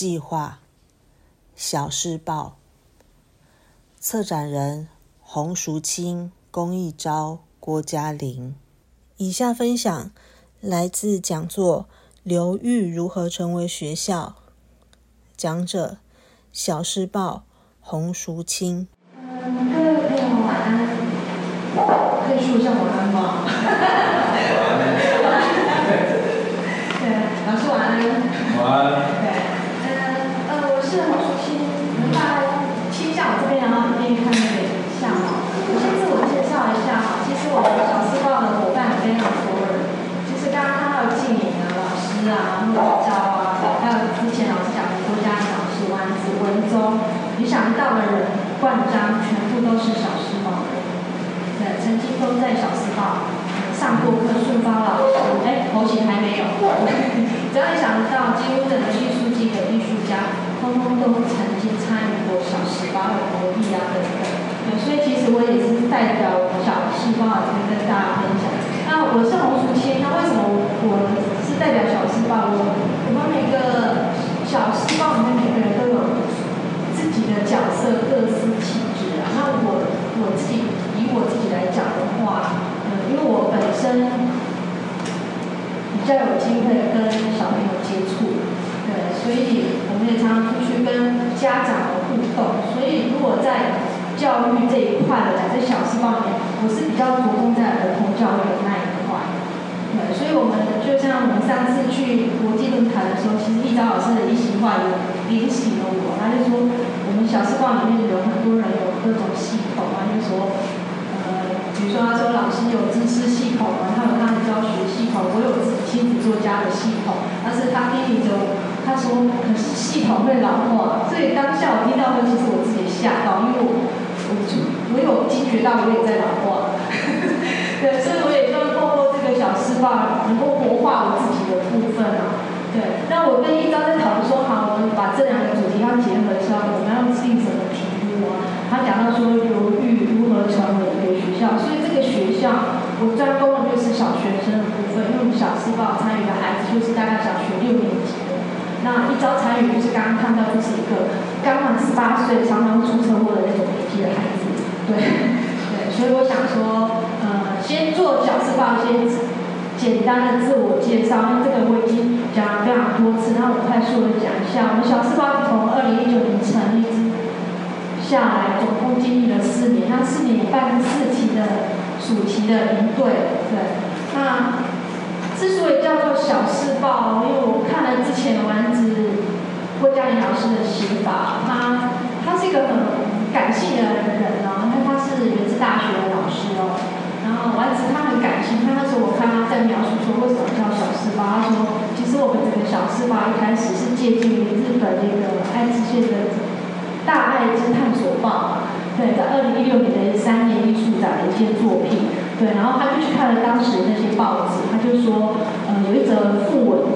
计划小事报，策展人洪淑清、龚益昭、郭嘉玲。以下分享来自讲座《流域如何成为学校》，讲者小事报洪淑清。嗯，各位朋友晚安，可以说一下晚安吗？对，老师晚安。晚安。对，呃呃，我是洪淑清，你们大家倾向我这边，然后一边看那个影像哈。我先自我介绍一下哈，其实我们小时报的伙伴非常多人，就是刚刚看到静颖啊、老师啊、木子昭啊，还有之前老师讲的郭嘉玲老师、丸子、文忠，你想得到的人，冠章全部都是小时报的。对，曾经都在小时报上过课，顺芳老师，哎，头衔还没有。只要你想得到，几乎的艺术系的艺术家，通通都曾经参与过小细胞的活动啊等等。所以其实我也是代表小时报这边跟大家分享。那我是洪淑清，那为什么我是代表小细胞？我我们每个小细胞里面每个人都有自己的角色，各司其职啊。那我我自己以我自己来讲的话，嗯，因为我本身比较有机会跟小朋友接触，对，所以我们也常常出去跟家长的互动。所以如果在教育这一块的，在小时报里面，我是比较着重在儿童教育的那一块。对，所以我们就像我们上次去国际论坛的时候，其实易昭老师的一席话也点醒了我，他就说我们小时报里面有很多人有各种系统啊，就说，比如说他说老师有知识系统啊，他有他的教学系统，我有自己亲子作家的系统，但是他批评着我，他说可是系统会老化，所以当下我听到的其实我自己吓到，因为我我我有惊觉到我也在老化，对，所以我也希望透过这个小时报能够活化我自己的部分啊。对，那我跟一章在讨论说，好，我们把这两个主题要结合一下，我们要制定什么题目啊？他讲到说，犹豫如何成为一个学校，所以这个学校我专攻的就是小学生的部分，因为我们小时报参与的孩子就是大概小学六年级。那一招参与就是刚刚看到，就是一个刚满十八岁、常常出车祸的那种年纪的孩子，对对，所以我想说，呃，先做小时报，先简单的自我介绍，因为这个我已经讲了非常多次，那我快速的讲一下，我们小时报从二零一九年成立之下来，总共经历了四年，那四年办四期的暑期的营队，对，那。之所以叫做小事报，因为我看了之前丸子郭嘉玲老师的写法，他他是一个很感性的人哦，因为他是原子大学的老师哦。然后丸子他很感性，他那时候我看他在描述说为什么叫小事报，他说其实我们整个小事报一开始是借鉴于日本那个爱知县的大爱之探索报，对，在二零一六年的三年艺术展的一件作品。对，然后他就去看了当时那些报纸，他就说，呃，有一则讣文，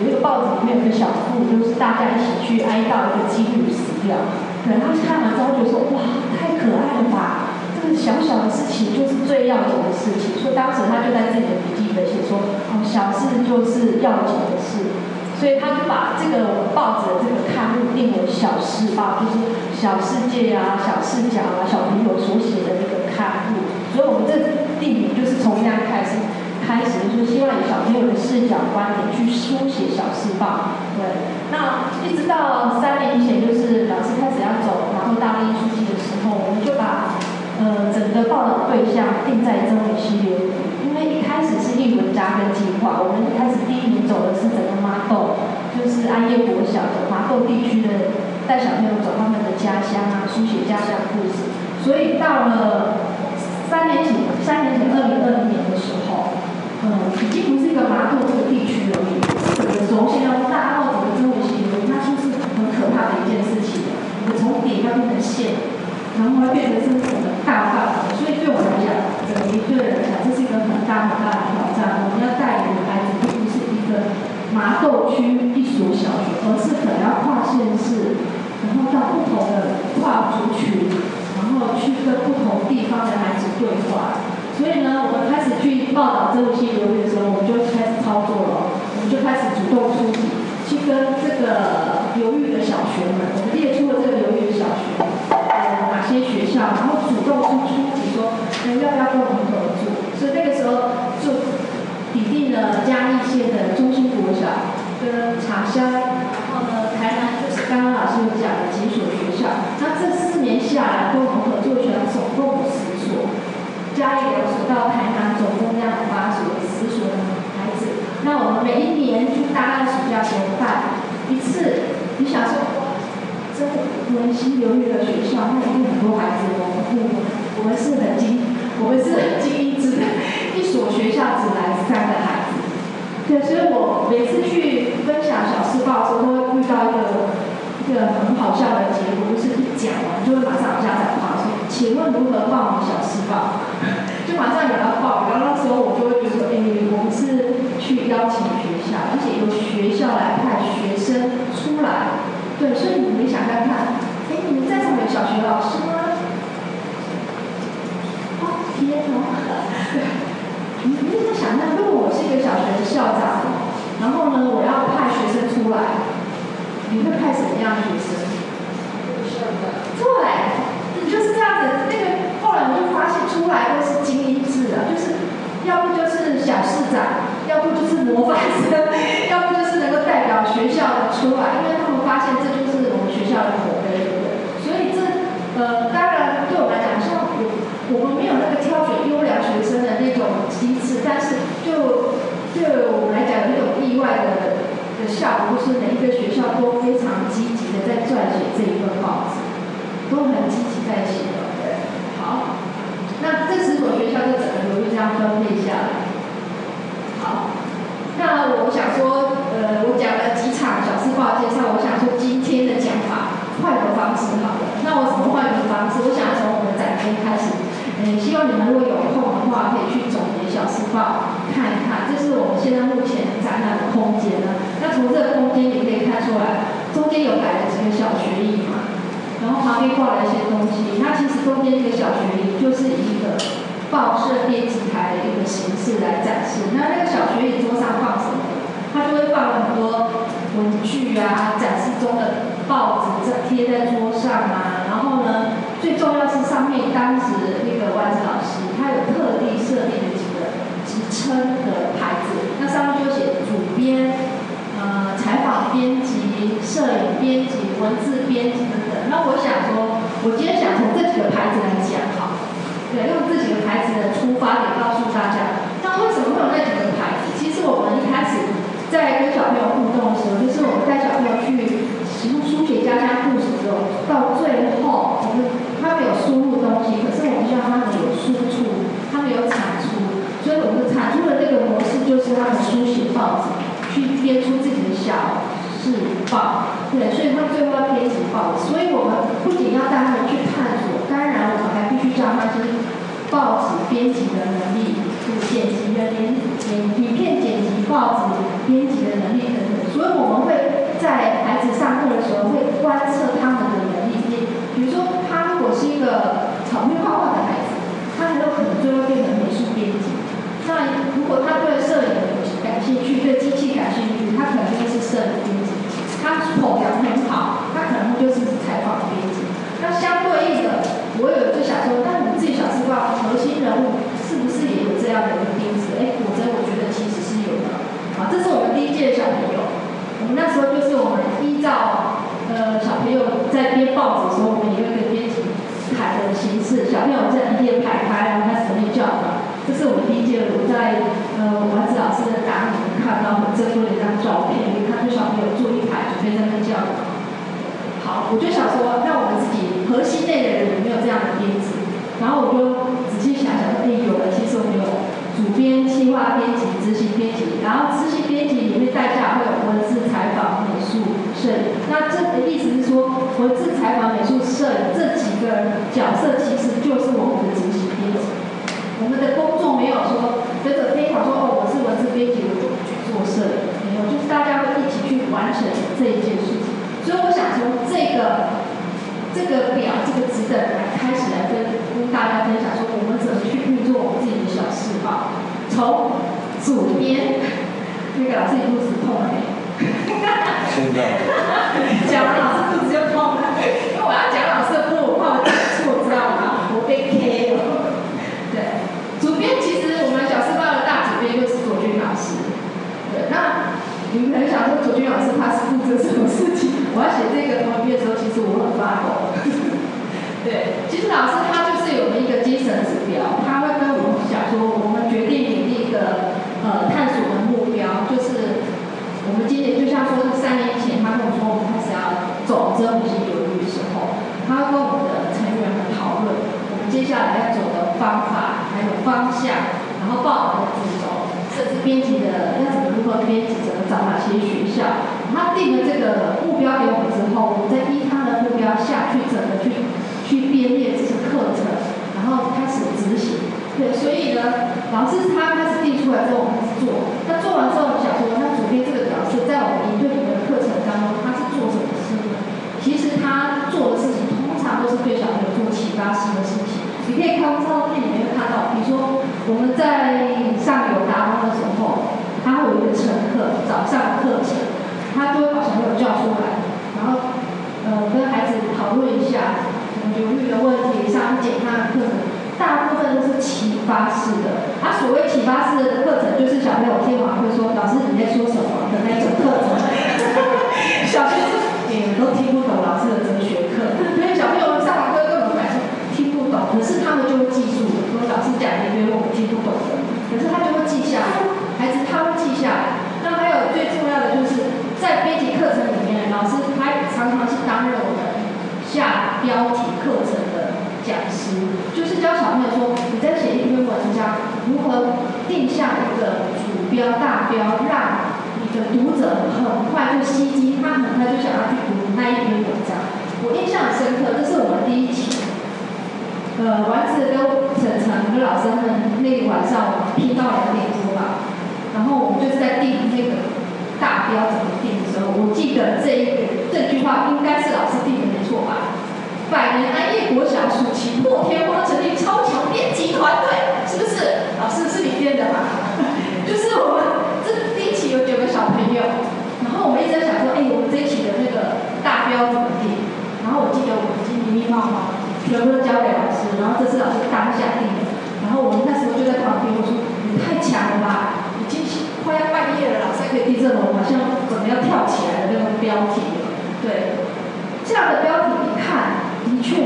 有一个报纸里面有个小讣，就是大家一起去哀悼一个妓女死掉。对，他看完之后就说，哇，太可爱了吧！这个小小的事情就是最要紧的事情。所以当时他就在自己的笔记本写说，哦，小事就是要紧的事。所以他就把这个报纸的这个刊物定为小事报，就是小世界啊、小视角啊、小朋友所写的那个刊物。所以我们这地名就是从这样开始，开始就是希望以小朋友的视角观点去书写小事报。对，那一直到三年前，就是老师开始要走，然后大力艺术季的时候，我们就把呃整个报道对象定在真理溪流域，因为一开始是艺文扎根计划，我们一开始第一年走的是整个麻豆，就是安业国小的麻豆地区的带小朋友走他们的家乡啊，书写家乡故事。所以到了三年前，三年前二零二零年的时候，嗯，已经不是一个麻豆这个地区而已，整个轴线要大到整个真理溪流域，那就是很可怕的一件事情。我们从点要变成线，然后会变成是整个大范围，所以对我来讲，整个一队人来讲，这是一个很大很大的挑战。我们要带领的孩子，并不是一个麻豆区一所小学，而是可能要跨县市，然后到不同的跨族群，后去跟不同地方的孩子对话。所以呢，我们开始去报道这些流域的时候，我们就开始操作了，我们就开始主动出击，去跟这个犹豫的小学们，我们列出了这个犹豫的小学，呃，哪些学校，然后主动去出击说，呃，要不要跟我们合作？所以那个时候就拟定了嘉义县的中心国小跟茶乡，然后呢，台南就是刚刚老师有讲的几所学校。那这四年下来，共同我们合作学校总共有十所，嘉义两所到台南总共这样八所，十所的孩子。那我们每一年就大概暑假时候办一次，你想说，这温馨留豫的学校，那一定很多孩子哦。我们是很精，我们是很精英制的，一所学校只来三个孩子。对，所以我每次去分享小事报的时候，都会遇到一个一个很好笑的结果，就是一讲完就会马上有家长发说，请问如何报名小事报？就马上有人要报，然后那时候我就会觉得，哎，我们是去邀请学校，而且由学校来派学生出来，对，所以你们想看看，哎，你们在场有小学老师吗？哦，天哪！对，你你在想象，如果我是一个小学的校长，然后呢，我要派学生出来，你会派什么样的学生？对，就是这样子，那个。后来我就发现，出来都是精英制的，就是要不就是小市长，要不就是模范生，要不就是能够代表学校的出来，因为他们发现这就是我们学校的口碑，对不对？所以这呃，当然对我来讲，像我我们没有那个挑选优良学生的那种机制，但是就对我们来讲，有一种意外的的效果，就是每一个学校都非常积极的在撰写这一份报纸，都很积极在写。好，那这十所学校就整个由于这样分配下来。好，那我想说，呃，我讲了几场小事报介绍，我想说今天的讲法换个方式好了。那我怎么换个方式？我想从我们展厅开始，嗯，希望你们如果有空的话，可以去总结小事报看一看。这是我们现在目前展览的空间呢。那从这个空间你可以看出来，中间有摆了几个小学椅嘛。然后旁边挂了一些东西，那其实中间这个小学椅就是一个报社编辑台的一个形式来展示。那那个小学椅桌上放什么？他就会放很多文具啊，展示中的报纸在贴在桌上啊。然后呢，最重要是上面当时那个丸子老师，他有特地设定的几个职称的牌子，那上面就写主编。呃，采访编辑、摄影编辑、文字编辑等等。那我想说，我今天想从这几个牌子来讲，好，对，用这几个牌子的出发点告诉大家。那为什么会有那几个牌子？其实我们一开始在跟小朋友互动的时候，就是我们带小朋友去书书写家乡故事的时候，到最后，我们他们有输入东西，可是我们希望他们有输出，他们有产出，所以我们产出的这个模式就是他们书写报纸。去编出自己的小事报，对，所以他们最后要编辑报纸。所以我们不仅要带他们去探索，当然我们还必须教他些报纸编辑的能力，就是剪辑的连影影片剪辑、报纸编辑的能力等等。所以我们会在孩子上课的时候会观测他们的能力。比如说，他如果是一个草绘画画的孩子，他很有可能最后变成美术编辑。那如果他对摄影感兴趣，对机器感兴趣，他可能就是摄影编辑；他口条很好，他可能就是采访编辑。那相对应的，我有就想说，那你自己小时报核心人物是不是也有这样的一个钉子？哎，果真我觉得其实是有的。啊，这是我们第一届的小朋友，我们那时候就是我们依照呃小朋友在编报纸的时候，我们有一个编辑台的形式，小朋友在一页排开，然后开始念教稿。这是我们第一届，我在呃丸子老师的答案里面看到很珍贵的一张照片，可以看出小朋友坐一排准备在那教。好，我就想说，那我们自己核心内的人有没有这样的编辑？然后我就仔细想想，哎，有了，其实我们有主编、企划编辑、执行编辑，然后执行编辑里面带下会有文字、采访、美术、摄影。那这的意思是说，文字、采访、美术、摄影这几个角色，其实就是我们的执行编辑。我们的工作没有说跟着非常说哦，我是文字编辑，我就去做摄影，没有，就是大家会一起去完成这一件事情。所以我想从这个这个表、这个值等来开始来跟跟大家分享，说我们怎么去运作我们自己的从主编，那个老师一肚子痛没？现在讲完老师肚子就痛了，因为我要讲老师的部，我怕我讲错，知道吗？我被 K 了。对，主编其实我们小时报的大主编就是左军老师。对，那你们很想说左军老师他是负责什么事情？我要写这个同一篇的时候，其实我很发抖。对，其实老师他就是有一个精神指标，他会跟我们讲说，我们决定你一个呃探索的目标，就是我们今年就像说三年前他跟我说我们开始要走这五星流域的时候，他会跟我们的成员们讨论我们接下来要走的方法，还有方向，然后报名的步骤，甚至编辑的要怎么如何编辑，怎么找哪些学校。他定了这个目标给我们之后，我们再依他的目标下去，怎么去去编列这些课程，然后开始执行。对，所以呢，老师他开始定出来之后，我们开始做。那做完之后，我们想说，那主编这个角色在我们营队里面的课程当中，他是做什么事呢？其实他做的事情通常都是对小朋友做启发式的事情。你可以看照片里面看到，比如说我们在上有达方的时候，他会有一个晨课，早上的课程，他就会把小朋友叫出来，然后呃跟孩子讨论一下犹豫的问题，上检他的课程。都是启发式的，啊，所谓启发式的课程，就是小朋友听完会说：“老师你在说什么？”的那种课程。小学生也都听不懂老师的哲学课，因为小朋友上完课根本来说听不懂，可是他们就会记住，说老师讲的，因为我们听不懂的，可是他就会记下来，孩子他会记下来。那还有最重要的就是在编辑课程里面，老师他常常是担任我们下标题课程讲师，就是教小朋友说，你在写一篇文章，如何定下一个主标、大标，让你的读者很快就吸睛，他很快就想要去读那一篇文章。我印象很深刻，这是我们第一期，呃，丸子跟晨晨跟老师们那个晚上我们拼到两点多吧，然后我们就是在定那个大标怎么定的时候，我记得这一个这句话应该是老师定的没错吧？百年安业国小暑期破天荒成立超强编辑团队，是不是？老师是你编的吧？就是我们这第一期有九个小朋友，然后我们一直在想说，哎，我们这一期的那个大标怎么定？然后我记得我们已经密密麻麻全部都交给老师，然后这是老师当下定的，然后我们那时候就在旁边，我说你太强了吧，已经是快要半夜了，老师可以定这种好像准备要跳起来的那种标题，对，这样的标题一看。的确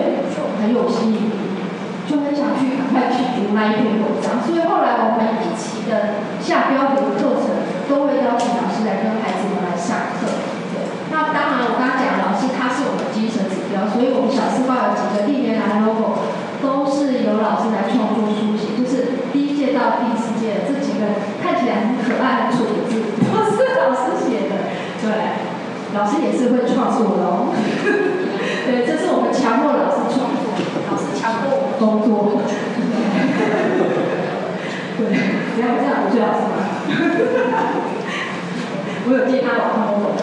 很有吸引力，就很想去赶快去读那一篇文章。所以后来我们一期的下标题的课程，都会邀请老师来跟孩子们来上课。那当然我刚刚讲老师他是我们精神指标，所以我们小四报有几个历年来 logo 都是由老师来创作书写，就是第一届到第四届这几个看起来很可爱、很蠢的字，都是老师写的。对，老师也是会创作的哦。对，这是我们强迫老师创作，老师强迫我们工作。对，不要这样，最好是吗？我有借他网上工作。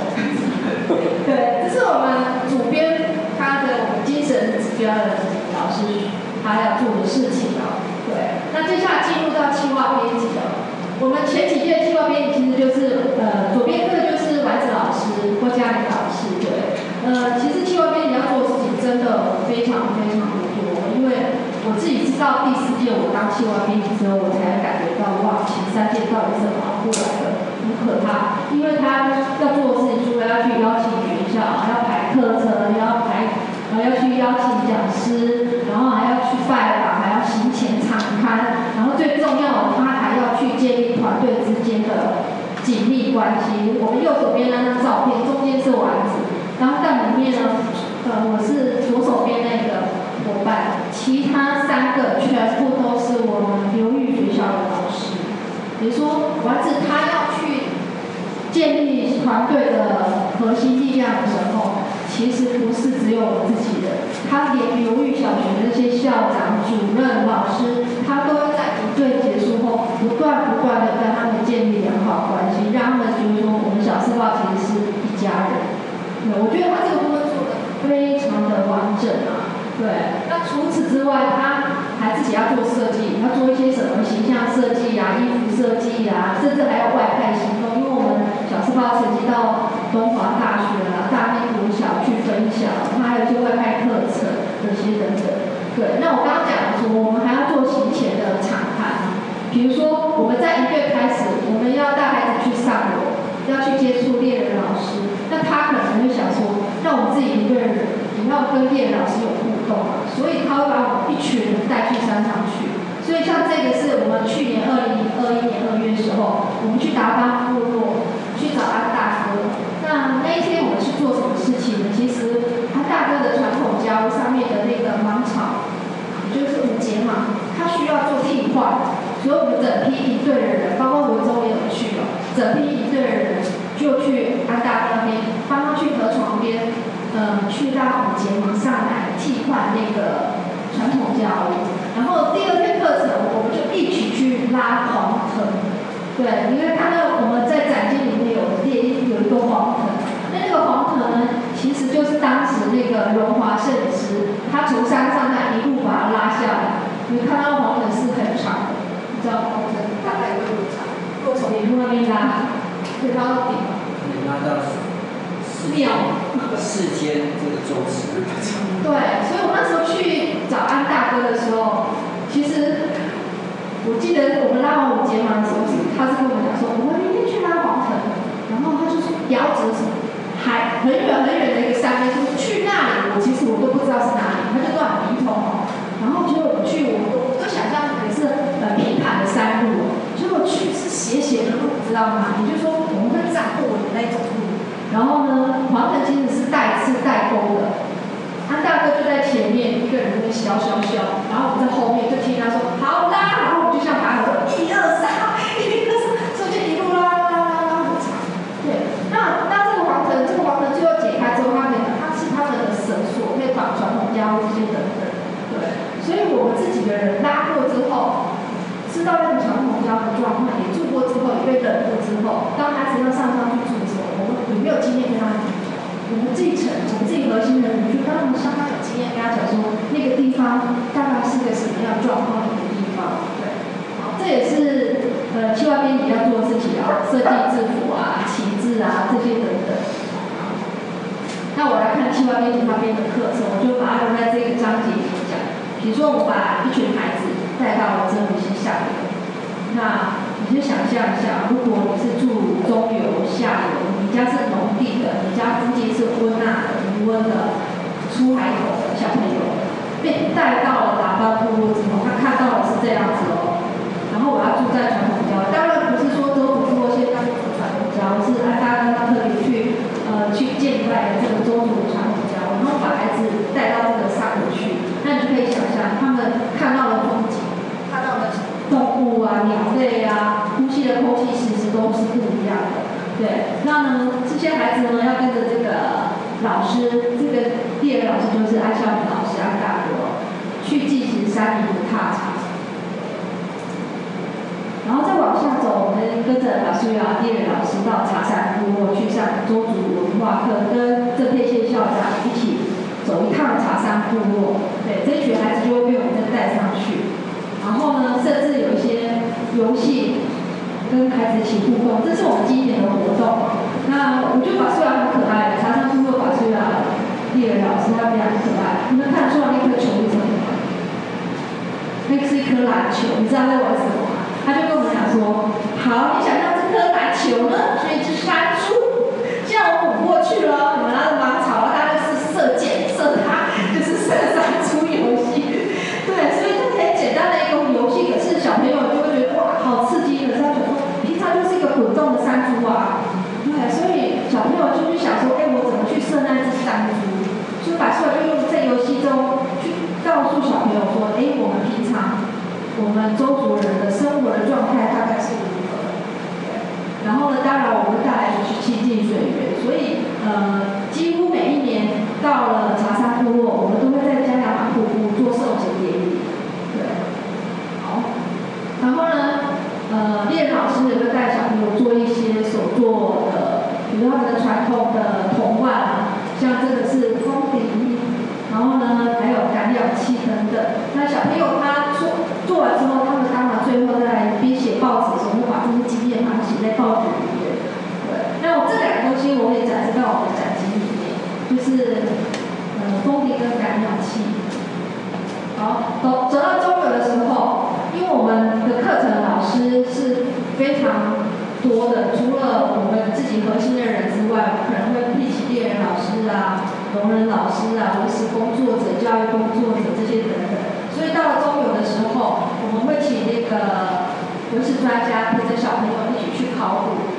对，这是我们主编他的精神指标的老师他要做的事情啊。对，那接下来进入到计划编辑了。我们前几届计划编辑其实就是呃，左边这个就是丸子老师、郭嘉玲老师，对。呃，其实计划编辑要做的事情真的非常非常的多，因为我自己知道第四届我当计划编辑之后，我才感觉到哇，前三届到底是怎么过来的，很可怕。因为他要做的事情，除了要去邀请学校，还要排课程，还要排，还要去邀请讲师，然后还要去拜访，还要行前场刊，然后最重要的，他还要去建立团队之间的紧密关系。我们右手边那张照片，中间是丸子。然后在里面呢，呃，我是左手边那个伙伴，其他三个全部都是我们流域学校的老师。比如说丸子他要去建立团队的核心力量的时候，其实不是只有我自己的，他连流域小学的那些校长、主任、老师，他都在营队结束后，不断不断的跟他们建立良好关系，让他们觉得说我们小四报其实是一家人。对我觉得他这个部分非常的完整啊，对。那除此之外，他还自己要做设计，要做一些什么形象设计啊、衣服设计啊，甚至还要外派行动。因为我们小四报涉及到东华大学啊、大地国小去分享，他还有一些外派课程这些等等。对，那我刚刚讲说，我们还要做行前的场谈，比如说我们在一月开始，我们要带孩子去上楼，要去接触猎人老师，那他可能会想说，那我们自己一个人也要跟猎人老师有互动，所以他会把我们一群人带去山上去。所以像这个是我们去年二零二一年二月时候，我们去达巴部落去找安大哥。那那一天我们是做什么事情呢？其实安大哥的传统家屋上面的那个芒草，就是五节芒，他需要做替换，所以我们整批一队的人，包括我周也有去了，整批一队的人就去安大那边，帮他去河床边，嗯，去让五节芒上来替换那个传统教育。然后第二天课程，我们就一起去拉黄藤，对，因为看到我们在展厅里面有列有一个黄藤，那那个黄藤呢，其实就是当时那个荣华圣师，他从山上那一路把它拉下来，你看到黄藤是很长的，你知道黄藤大概有多长？如果从你路那边拉，可以拉到顶吗？可以拉到秒。世间这个周期。对，所以我那时候去找安大哥的时候，其实我记得我们拉完五节嘛的时候，他是跟我们讲说，我们明天去拉黄藤，然后他就说遥指什么，还很远很远的一个山边，说去那里，我其实我都不知道是哪里，他就乱迷通哦。然后结果我去，我我都想象也是很平坦的山路，去是斜斜的路，知道吗？也就是说我们会站过的那种路。然后呢，黄藤其实是带刺带钩的。他大哥就在前面，一个人在削削削，然后我们在后面就听他说好啦，然后我们就像爬说一二三，一二三，就一路拉拉拉拉很长。对，那那这个黄藤，这个黄藤最后解开之后，他可以它是他们的绳索，可以绑传统腰这些等等。对，所以我们自己的人拉，道那个传统家的状况，也住过之后，也被冷过之后，当孩子要上山去住的时候，我们有没有经验跟他讲？我们自己成，我们自己核心的人，就当他们相当有经验，跟他讲说，那个地方大概是个什么样状况的一个地方，对，好，这也是呃计划编辑要做的事情啊，设计制服啊、旗帜啊这些等等。那我来看计划编辑那边的课程，我就把它用在这个章节里面讲。比如说，我们把一群孩子带到了这里去下，那你就想象一下，如果你是住中游、下游。你家是农地的，你家附近是温纳的、余温的、出海口的小朋友，被带到了达巴部落之后，他看到的是这样子哦。然后我要住在传统家，当然不是说周族部落现在传统家，是安大哥特别去呃去见一拜这个周族的传统家，然后把孩子带到这个山里去，那你就可以想象他们看到了风景，看到的动物啊、鸟类啊，呼吸的空气其实都是不一样的。对，那呢，这些孩子呢要跟着这个老师，这个第二个老师就是安孝明老师安大国，去进行山林的踏查。然后再往下走，我们跟着老师要，第二老师到茶山部落去上周族文化课，跟郑佩宪校长一起走一趟茶山部落。对，这群孩子就会被我们带上去。然后呢，甚至有一些游戏。跟孩子一起互动，这是我们经典的活动。那我就把素雅很可爱，常常通过把素雅丽儿老师，他非常可爱。你们看得出来那颗球是什么吗？那是一颗篮球，你知道在玩什么吗？他就跟我们讲说：好，你想要这颗篮球呢，是一只山猪，这样我滚过去了，你们拿着芒草，大概是射箭，射它，就是射山猪游戏。对，所以这很简单的一个游戏，可是小朋友就会觉得哇，好刺激，可是他觉得。它就是一个滚动的山猪啊，对，所以小朋友就去想说，哎，我怎么去射那只山猪？把出来就用在游戏中去告诉小朋友说，哎，我们平常我们周族人的生活的状态大概是如何？对，然后呢，当然我们带孩子去亲近水源，所以呃，几乎每一年到了茶山部落，我们都会在加亚马瀑布做圣节典礼，对，好，然后呢？呃，练老师也会带小朋友做一些手作的，比如他们的传统的童话，像这个气等的。那小朋友他做做完之后，他们当然最后再来编写报纸的时候，会把这些经验嘛写在报纸里面。对，那我这两个东西我也展示在我们的展厅里面，就是呃风笛跟感染器。好，走走到中游的时候，因为我们的课程老师是非常多的，除了我们自己核心的人之外，可能会聘请猎人老师啊。聋人老师啊、文史工作者、教育工作者这些等等。所以到了中游的时候，我们会请那个文史专家陪着小朋友一起去考古。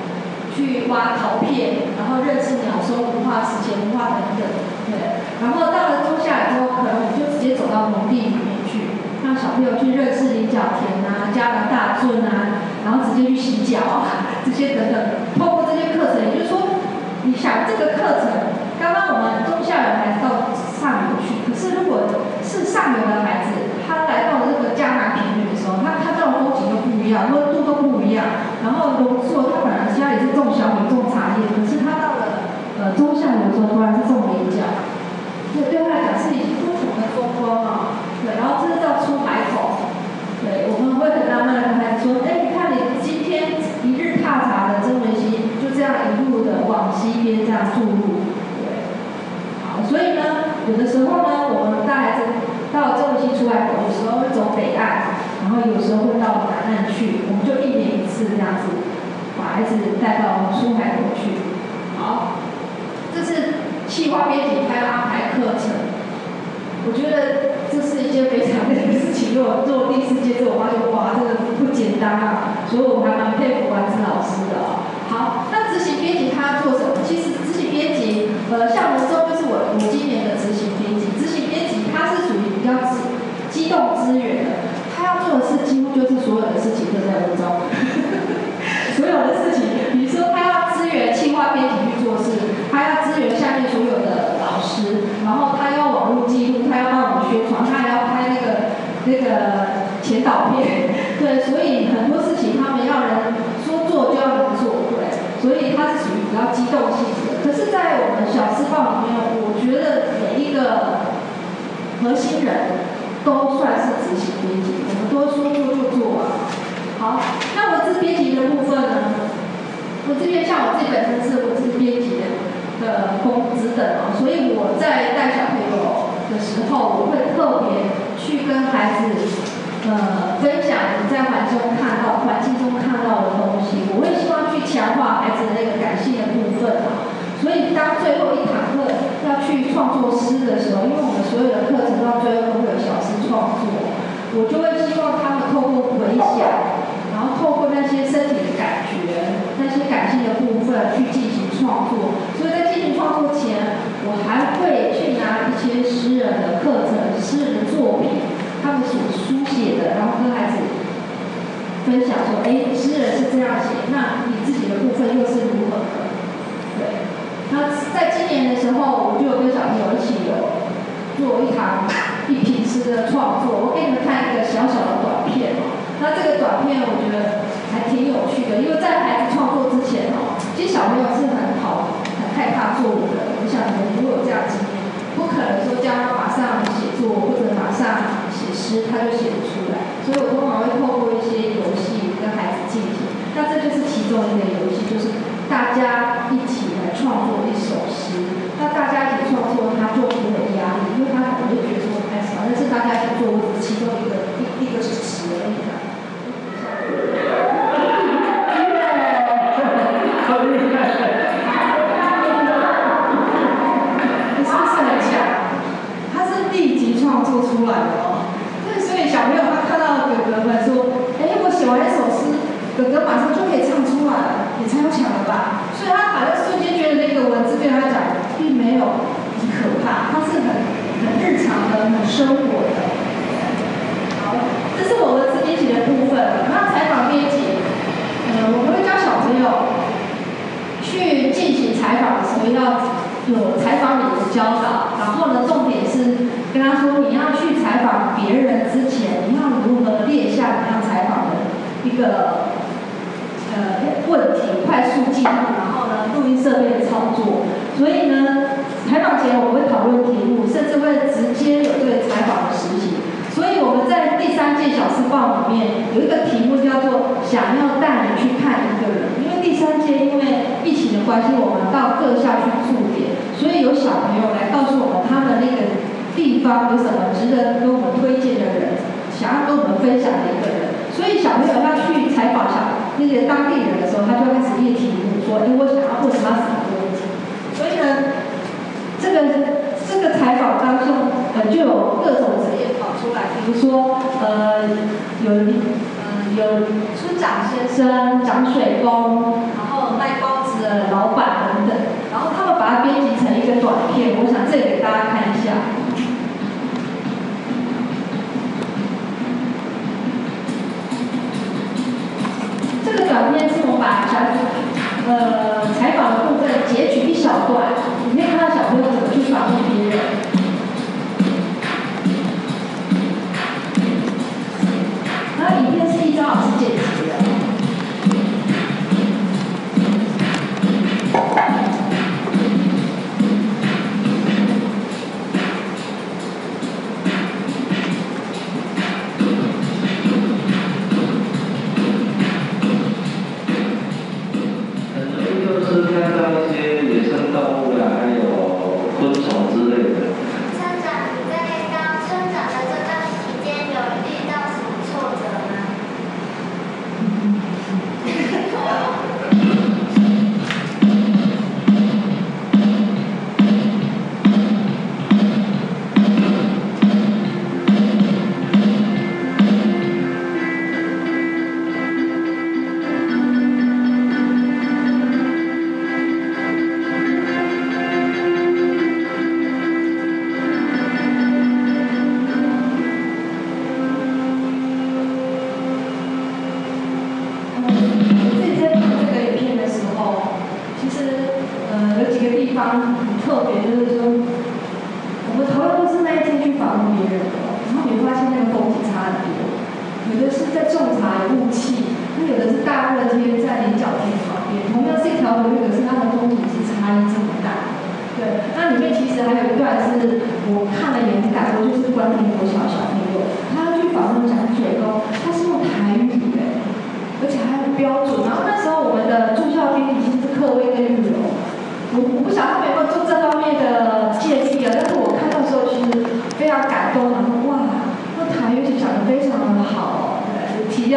去挖陶片，然后认识鸟松文化、史前文化等等，对。然后到了中下来之后，可能我们就直接走到农地里面去，让小朋友去认识菱角田啊、加拿大圳啊，然后直接去洗脚啊，这些等等。透过这些课程，也就是说，你想这个课程，刚刚我们中下游孩子到上游去，可是如果是上游的孩子，他来到这个江南平原的时候，那他看到风景都不一样，温度都不一样。然后农作，他本来家里是种小米、种茶叶，可是他到了呃中下游的时候，突然是种菱角，对对他来讲是已经不同的风光啊。对，然后这是到出海口，对，我们会很纳闷的跟孩子说，哎，你看你今天一日踏查的曾文溪，就这样一路的往西边这样注入，对，好，所所以呢，有的时候呢，我们带孩子到曾文溪出海口的时候会走北岸。然后有时候会到南岸去，我们就一年一次这样子，把孩子带到出海口去。好，这是计划编辑他要安排课程，我觉得这是一件非常累的事情。因为我做第四届之后，我发现哇，这个不简单啊，所以我还蛮佩服丸子老师的。好，那执行编辑他做什么？其实执行编辑，呃，像文中就是我我今年的执行编辑，执行编辑他是属于比较机机动资源的。他要做的事几乎就是所有的事情都在文中，所有的事情，比如说他要支援企划编辑去做事，他要支援下面所有的老师，然后他要网络记录，他要帮我们宣传，他还要拍那个那个前导片，对，所以很多事情他们要人说做就要人做，对，所以他是属于比较机动性的。可是，在我们小时报里面，我觉得每一个核心人。都算是执行编辑，我们多说做就做啊。好，那文字编辑的部分呢？我这边像我自己本身是文字编辑的的工资等啊，所以我在带小朋友的时候，我会特别去跟孩子呃分享你在环中看到环境中看到的东西，我会希望去强化孩子的那个感性的部分。所以当最后一堂要去创作诗的时候，因为我们所有的课程到最后都会有小诗创作，我就会希望他们透过回想，然后透过那些身体的感觉、那些感性的部分去进行创作。所以在进行创作前，我还会去拿一些诗人的课程、诗人的作品，他们所书写的，然后跟孩子分享说：“哎，诗人是这样写，那你自己的部分又是如何的？”对。那在今年的时候，我就有跟小朋友一起有做一堂一品诗的创作。我给你们看一个小小的短片哦。那这个短片我觉得还挺有趣的，因为在孩子创作之前哦，其实小朋友是很好、很害怕作文的。我想你们如果有这样经验，不可能说叫他马上写作或者马上写诗，他就写不出来。所以我通常会透过一些游戏跟孩子进行。那这就是其中一个游戏，就是大家一起。创作一首诗，那大家一起创作，他就不会压力，因为他可能就觉得说，哎，反正是大家一起做，我只是其中一个一一个词而已嘛。好厉害！你是不是很强？他是立即创作出来的哦。对，所以小朋友他看到哥哥们说，哎，我写完一首诗，哥哥马上就可以唱出来了，也超强了吧？所以他好像瞬间觉得那个文字对他讲并没有很可怕，它是很很日常的、很生活的。好，这是我文字编辑的部分。那采访编辑，呃，我们会教小朋友去进行采访的时候要有采访你的教导，然后呢，重点是跟他说你要去采访别人之前，你要如何列下你要采访的一个。呃，问题快速记录，然后呢，录音设备的操作。所以呢，采访前我会讨论题目，甚至会直接有对采访的实习。所以我们在第三届小时报里面有一个题目叫做“想要带你去看一个人”，因为第三届因为疫情的关系，我们到各校去驻点，所以有小朋友来告诉我们他们那个地方，有什么值得跟我们推荐的人，想要跟我们分享的一个人。所以小朋友要去采访小那些当地人的时候，他就开始列题目，说：“哎，我想要问他什么问题。”所以呢，这个这个采访当中，呃，就有各种职业跑出来，比如说，呃，有嗯有村长先生、涨水工，然后卖包子的老板等等，然后他们把它编辑成一个短片，我想这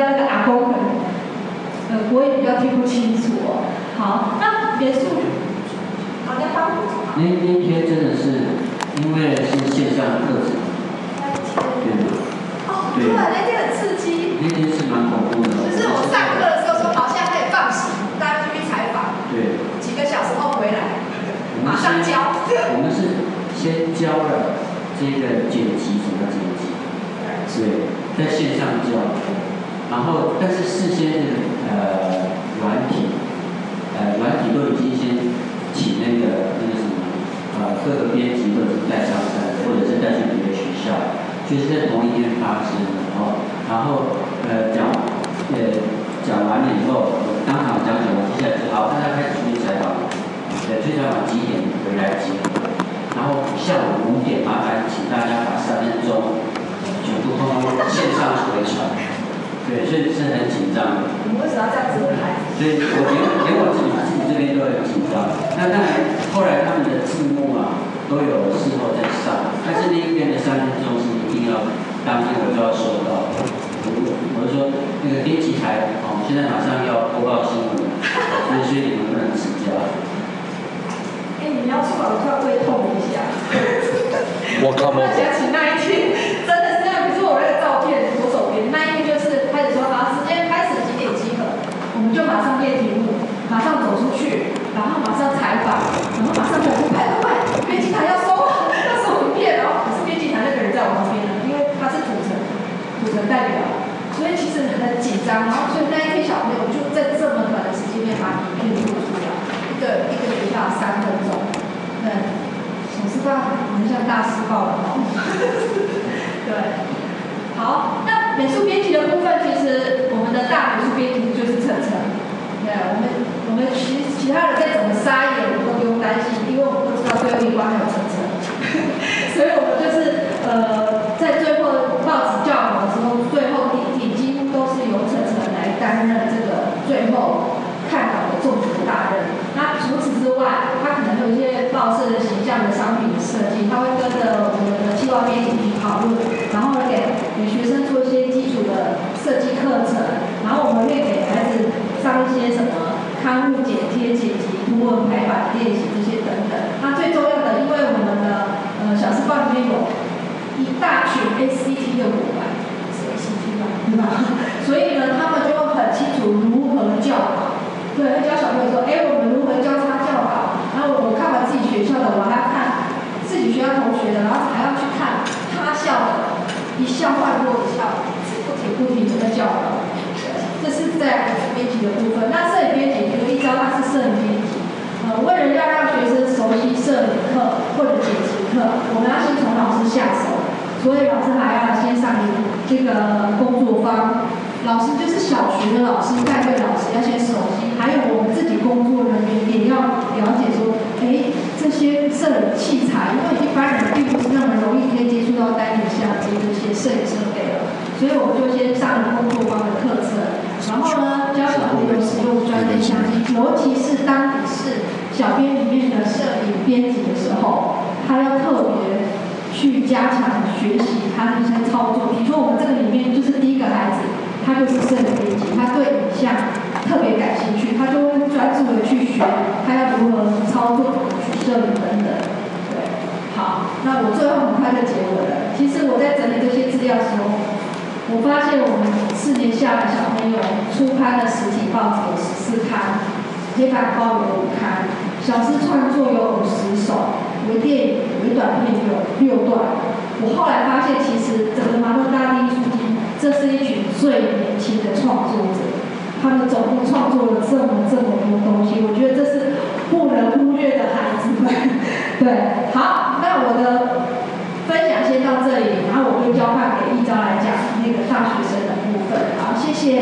到那个阿公可能，呃，我也比较听不清楚哦。好，那别墅，好，再帮我补那那天真的是因为是线上课程，对吗？哦，对，那天很刺激。那天是蛮恐怖的。就是我上课的时候说，好，现在开始放行，大家就去采访，对，几个小时后回来，马上先教。我们是先教了这个剪辑什么剪辑，对，在线上教，然后但是事先呃软体，呃软体都已经先请那个那个什么呃各个编辑或者是带上山，或者是带去别的学校，就是在同一天发生的，然后然后呃讲呃讲完了以后，当场讲解完，接下来就好，大家开始出去采访，呃，最早几点回来集合，然后下午五点麻烦请大家把三分钟全部通通线上回传，对，所以是很紧张的。你们为什么要这样子拍？所以我连连我自己自己这边都很紧张。那当然，后来他们的字幕啊都有事后再上，但是那一边的三分钟是一定要当天我就要收到。我我是说那个编辑台哦，现在马上要播报新闻，所以所以你们不能指教。哎，你描述完，我突然胃痛一下。我靠我想起那一天，真的是这样。比如说我那个照片左手边，那一天就是开始说好，时间开始几点集合，我们就马上列题目，马上走出去，然后马上采访，然后马上跑快快快，编辑台要收了，要收影片，然后可是编辑台那个人在我旁边呢，因为他是土城，土城代表，所以其实很紧张。然后所以那一天小朋友就在这么短的时间内把影片录出来，一个一个学校三分钟，对。我知道很像大师报了哦。对，好，那美术编辑的部分，其实我们的大美术编辑就是晨晨。对，我们我们其其他人再怎么撒野，我们都不用担心，因为我们都知道最后一关还有晨晨。所以我们就是呃，在最后报纸叫好的时候，最后已已经都是由晨晨来担任这个最后看稿的重责大任。那除此之外，他可能有一些报社的形象的商品设计，他会跟着我们的计划编辑去讨论，然后给给学生做一些基础的设计课程，然后我们会给孩子上一些什么刊物剪贴、剪辑、图文排版练习这些等等。那最重要的，因为我们的呃小时报里面有一大群 ACT 的伙伴，是 ACT 吧，对吧？所以呢，他们就会很清楚如何教导。对，会教小朋友说，哎，我们如何交叉教导？然后我看完自己学校的，我还要看自己学校同学的，然后还要去看他校的，一校换过一校，不停不停的在教导。这是在编辑的部分。那摄影编辑，有一招他是摄影编辑，呃，为了要让学生熟悉摄影课或者剪辑课，我们要先从老师下手，所以老师还要先上一这个工作坊。老师就是小学的老师，带队老师要先熟悉，还有我们自己工作人员也要了解，这些摄影器材，因为一般人并不是那么容易可以接触到单眼相机这些摄影设备的，所以我们就先上了工作坊的课程，然后呢，教小朋友使用专业相机，尤其是当你是小编里面的摄影编辑的时候，他要特别去加强学习他的一些操作。比如说我们这个里面他就是摄影编辑，他对影像特别感兴趣，他就会专注的去学，他要如何操作、怎么去摄影等等。对，好，那我最后很快就结尾了。其实我在整理这些资料的时候，我发现我们四年下来，小朋友初刊的实体报纸有十四刊，黑板报有五刊，小诗创作有五十首，微电影、微短片有六段。我后来发现，其实整个麻豆大。这是一群最年轻的创作者，他们总共创作了这么这么多东西，我觉得这是不能忽略的孩子们。对，好，那我的分享先到这里，然后我就交换给一招来讲那个大学生的部分。好，谢谢。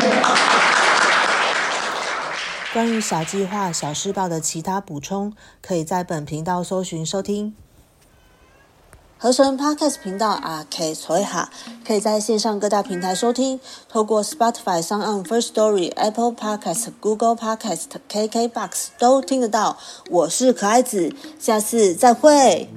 关于小计划、小事报的其他补充，可以在本频道搜寻收听。合成 Podcast 频道啊，K 所以哈，可以在线上各大平台收听，透过 Spotify、上 o n First Story、Apple Podcast、Google Podcast、KKBox 都听得到。我是可爱子，下次再会。